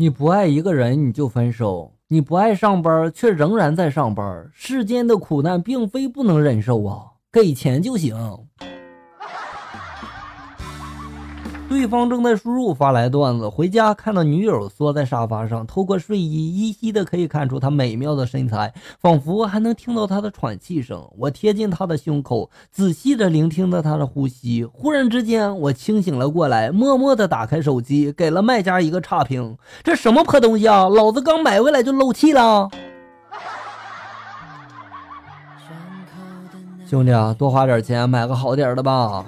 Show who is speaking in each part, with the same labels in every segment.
Speaker 1: 你不爱一个人你就分手，你不爱上班却仍然在上班。世间的苦难并非不能忍受啊，给钱就行。对方正在输入发来段子，回家看到女友缩在沙发上，透过睡衣依稀的可以看出她美妙的身材，仿佛还能听到她的喘气声。我贴近她的胸口，仔细的聆听着她的呼吸。忽然之间，我清醒了过来，默默的打开手机，给了卖家一个差评。这什么破东西啊！老子刚买回来就漏气了。兄弟啊，多花点钱买个好点的吧。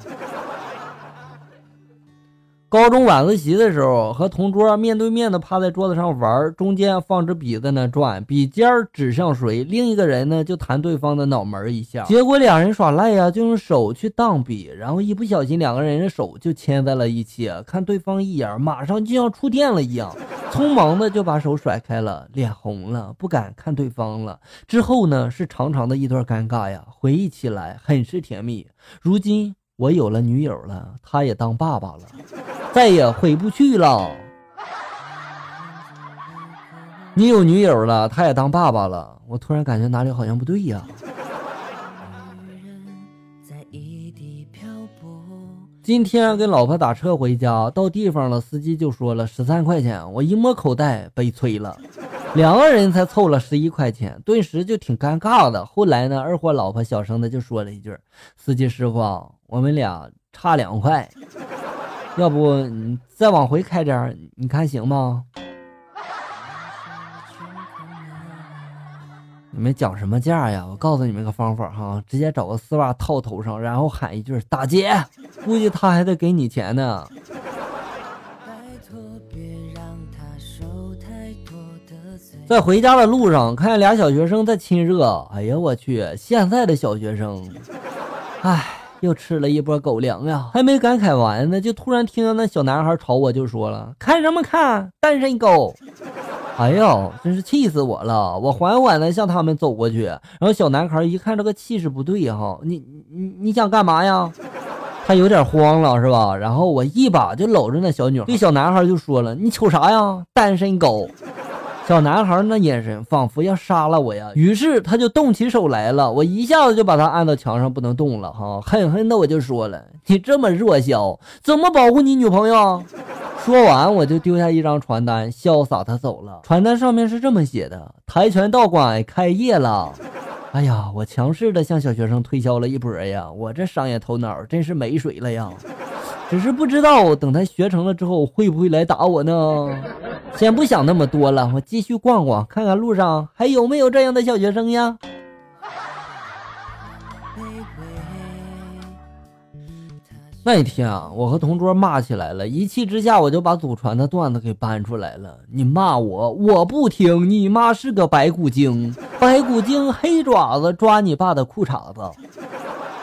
Speaker 1: 高中晚自习的时候，和同桌面对面的趴在桌子上玩，中间放支笔在那转，笔尖指向谁，另一个人呢就弹对方的脑门一下。结果两人耍赖呀，就用手去荡笔，然后一不小心两个人的手就牵在了一起。看对方一眼，马上就像触电了一样，匆忙的就把手甩开了，脸红了，不敢看对方了。之后呢，是长长的一段尴尬呀，回忆起来很是甜蜜。如今我有了女友了，他也当爸爸了。再也回不去了。你有女友了，他也当爸爸了。我突然感觉哪里好像不对呀。今天跟老婆打车回家，到地方了，司机就说了十三块钱。我一摸口袋，悲催了，两个人才凑了十一块钱，顿时就挺尴尬的。后来呢，二货老婆小声的就说了一句：“司机师傅，我们俩差两块。”要不你再往回开点你看行吗？你们讲什么价呀？我告诉你们个方法哈，直接找个丝袜套头上，然后喊一句“大姐”，估计他还得给你钱呢。在回家的路上，看见俩小学生在亲热，哎呀我去，现在的小学生，唉。又吃了一波狗粮呀！还没感慨完呢，就突然听到那小男孩朝我就说了：“看什么看，单身狗！”哎呀，真是气死我了！我缓缓的向他们走过去，然后小男孩一看这个气势不对哈，你你你想干嘛呀？他有点慌了是吧？然后我一把就搂着那小女孩，对小男孩就说了：“你瞅啥呀，单身狗！”小男孩那眼神仿佛要杀了我呀，于是他就动起手来了，我一下子就把他按到墙上不能动了哈，狠狠的我就说了，你这么弱小，怎么保护你女朋友？说完我就丢下一张传单，潇洒的走了。传单上面是这么写的：跆拳道馆开业了。哎呀，我强势的向小学生推销了一波呀，我这商业头脑真是没水了呀。只是不知道等他学成了之后会不会来打我呢？先不想那么多了，我继续逛逛，看看路上还有没有这样的小学生呀。那一天啊，我和同桌骂起来了，一气之下我就把祖传的段子给搬出来了。你骂我，我不听。你妈是个白骨精，白骨精黑爪子抓你爸的裤衩子。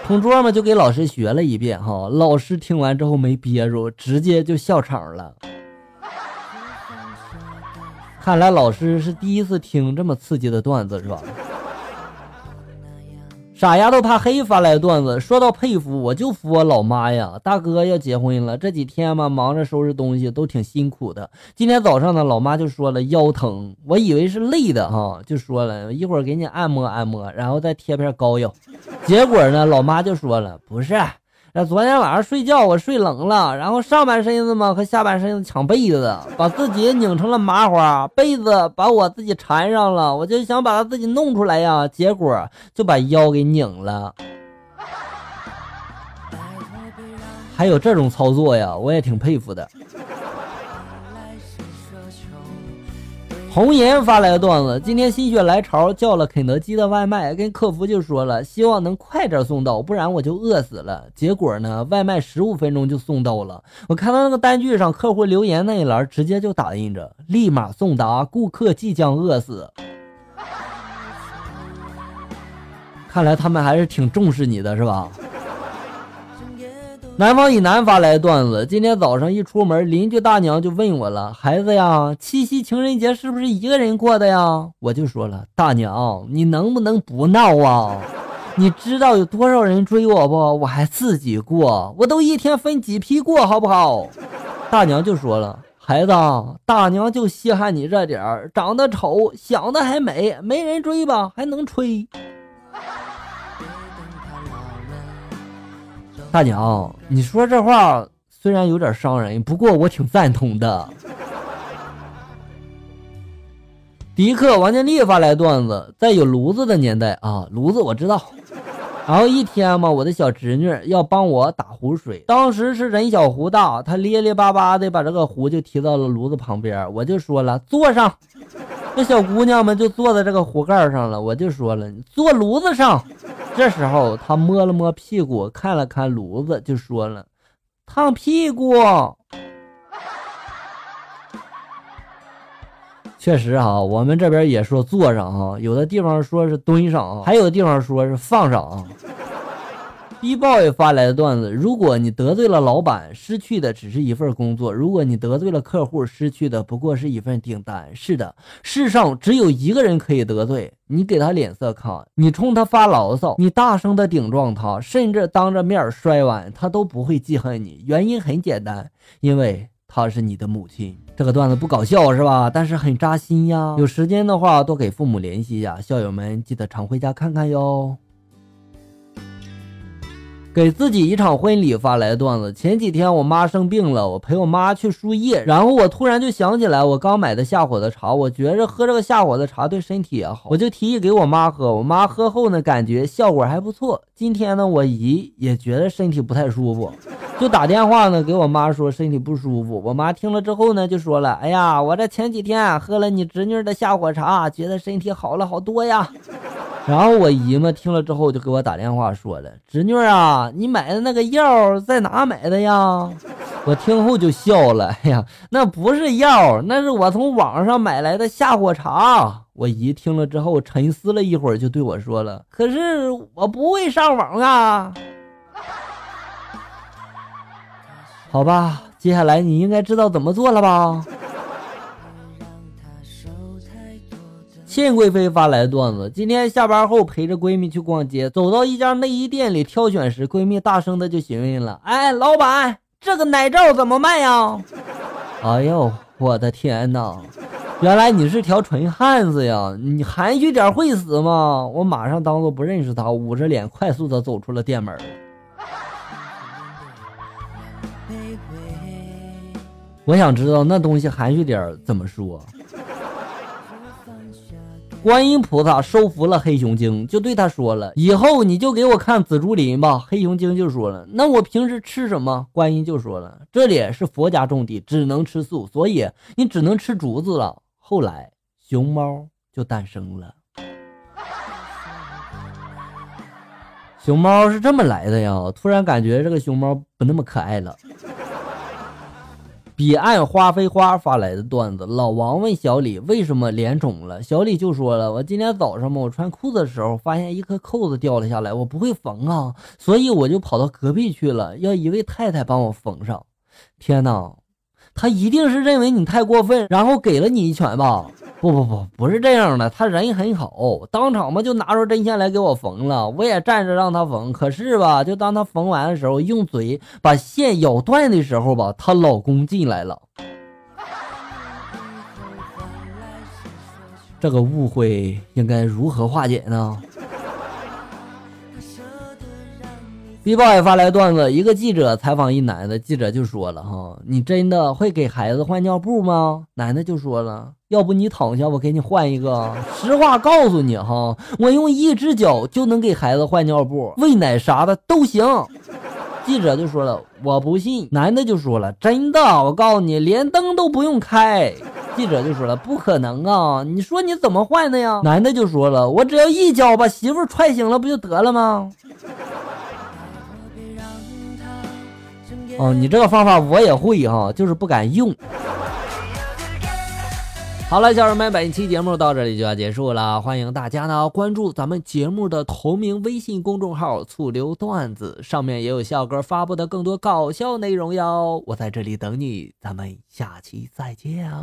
Speaker 1: 同桌们就给老师学了一遍哈，老师听完之后没憋住，直接就笑场了。看来老师是第一次听这么刺激的段子，是吧？傻丫头怕黑发来段子，说到佩服，我就服我老妈呀！大哥要结婚了，这几天嘛，忙着收拾东西，都挺辛苦的。今天早上呢，老妈就说了腰疼，我以为是累的哈，就说了一会儿给你按摩按摩，然后再贴片膏药。结果呢，老妈就说了，不是。那昨天晚上睡觉我睡冷了，然后上半身子嘛和下半身子抢被子，把自己拧成了麻花，被子把我自己缠上了，我就想把它自己弄出来呀，结果就把腰给拧了。还有这种操作呀，我也挺佩服的。红颜发来的段子：今天心血来潮叫了肯德基的外卖，跟客服就说了，希望能快点送到，不然我就饿死了。结果呢，外卖十五分钟就送到了。我看到那个单据上客户留言那一栏，直接就打印着“立马送达，顾客即将饿死”。看来他们还是挺重视你的，是吧？南方以南发来段子：今天早上一出门，邻居大娘就问我了：“孩子呀，七夕情人节是不是一个人过的呀？”我就说了：“大娘，你能不能不闹啊？你知道有多少人追我不？我还自己过，我都一天分几批过，好不好？”大娘就说了：“孩子，大娘就稀罕你这点儿，长得丑，想的还美，没人追吧，还能吹。大娘，你说这话虽然有点伤人，不过我挺赞同的。迪克王建立发来段子，在有炉子的年代啊，炉子我知道。然后一天嘛，我的小侄女要帮我打壶水，当时是人小壶大，她咧咧巴巴的把这个壶就提到了炉子旁边，我就说了坐上。那小姑娘们就坐在这个壶盖上了，我就说了你坐炉子上。这时候她摸了摸屁股，看了看炉子，就说了烫屁股。确实哈，我们这边也说坐上哈，有的地方说是蹲上啊，还有的地方说是放上。B boy 发来的段子：如果你得罪了老板，失去的只是一份工作；如果你得罪了客户，失去的不过是一份订单。是的，世上只有一个人可以得罪你，给他脸色看，你冲他发牢骚，你大声的顶撞他，甚至当着面摔碗，他都不会记恨你。原因很简单，因为她是你的母亲。这个段子不搞笑是吧？但是很扎心呀。有时间的话，多给父母联系一下。校友们记得常回家看看哟。给自己一场婚礼发来的段子。前几天我妈生病了，我陪我妈去输液，然后我突然就想起来我刚买的下火的茶，我觉着喝这个下火的茶对身体也好，我就提议给我妈喝。我妈喝后呢，感觉效果还不错。今天呢，我姨也觉得身体不太舒服，就打电话呢给我妈说身体不舒服。我妈听了之后呢，就说了：“哎呀，我这前几天喝了你侄女的下火茶，觉得身体好了好多呀。”然后我姨妈听了之后就给我打电话说了：“侄女啊，你买的那个药在哪买的呀？”我听后就笑了：“哎呀，那不是药，那是我从网上买来的下火茶。”我姨听了之后沉思了一会儿，就对我说了：“可是我不会上网啊。”好吧，接下来你应该知道怎么做了吧？倩贵妃发来的段子：今天下班后陪着闺蜜去逛街，走到一家内衣店里挑选时，闺蜜大声的就询问了：“哎，老板，这个奶罩怎么卖呀？”哎呦，我的天哪！原来你是条纯汉子呀！你含蓄点会死吗？我马上当做不认识他，捂着脸快速的走出了店门。我想知道那东西含蓄点怎么说。观音菩萨收服了黑熊精，就对他说了：“以后你就给我看紫竹林吧。”黑熊精就说了：“那我平时吃什么？”观音就说了：“这里是佛家种地，只能吃素，所以你只能吃竹子了。”后来熊猫就诞生了。熊猫是这么来的呀？突然感觉这个熊猫不那么可爱了。彼岸花非花发来的段子：老王问小李为什么脸肿了，小李就说了：“我今天早上嘛，我穿裤子的时候发现一颗扣子掉了下来，我不会缝啊，所以我就跑到隔壁去了，要一位太太帮我缝上。”天哪，他一定是认为你太过分，然后给了你一拳吧？不不不，不是这样的，他人很好，当场嘛就拿出针线来给我缝了，我也站着让他缝。可是吧，就当他缝完的时候，用嘴把线咬断的时候吧，她老公进来了。这个误会应该如何化解呢？B boy 发来段子，一个记者采访一男的，记者就说了：“哈，你真的会给孩子换尿布吗？”男的就说了：“要不你躺下，我给你换一个。实话告诉你哈，我用一只脚就能给孩子换尿布、喂奶啥的都行。”记者就说了：“我不信。”男的就说了：“真的，我告诉你，连灯都不用开。”记者就说了：“不可能啊，你说你怎么换的呀？”男的就说了：“我只要一脚把媳妇踹醒了，不就得了吗？”哦，你这个方法我也会哈，就是不敢用。好了，小人们，本期节目到这里就要结束了，欢迎大家呢关注咱们节目的同名微信公众号“醋溜段子”，上面也有笑哥发布的更多搞笑内容哟。我在这里等你，咱们下期再见啊！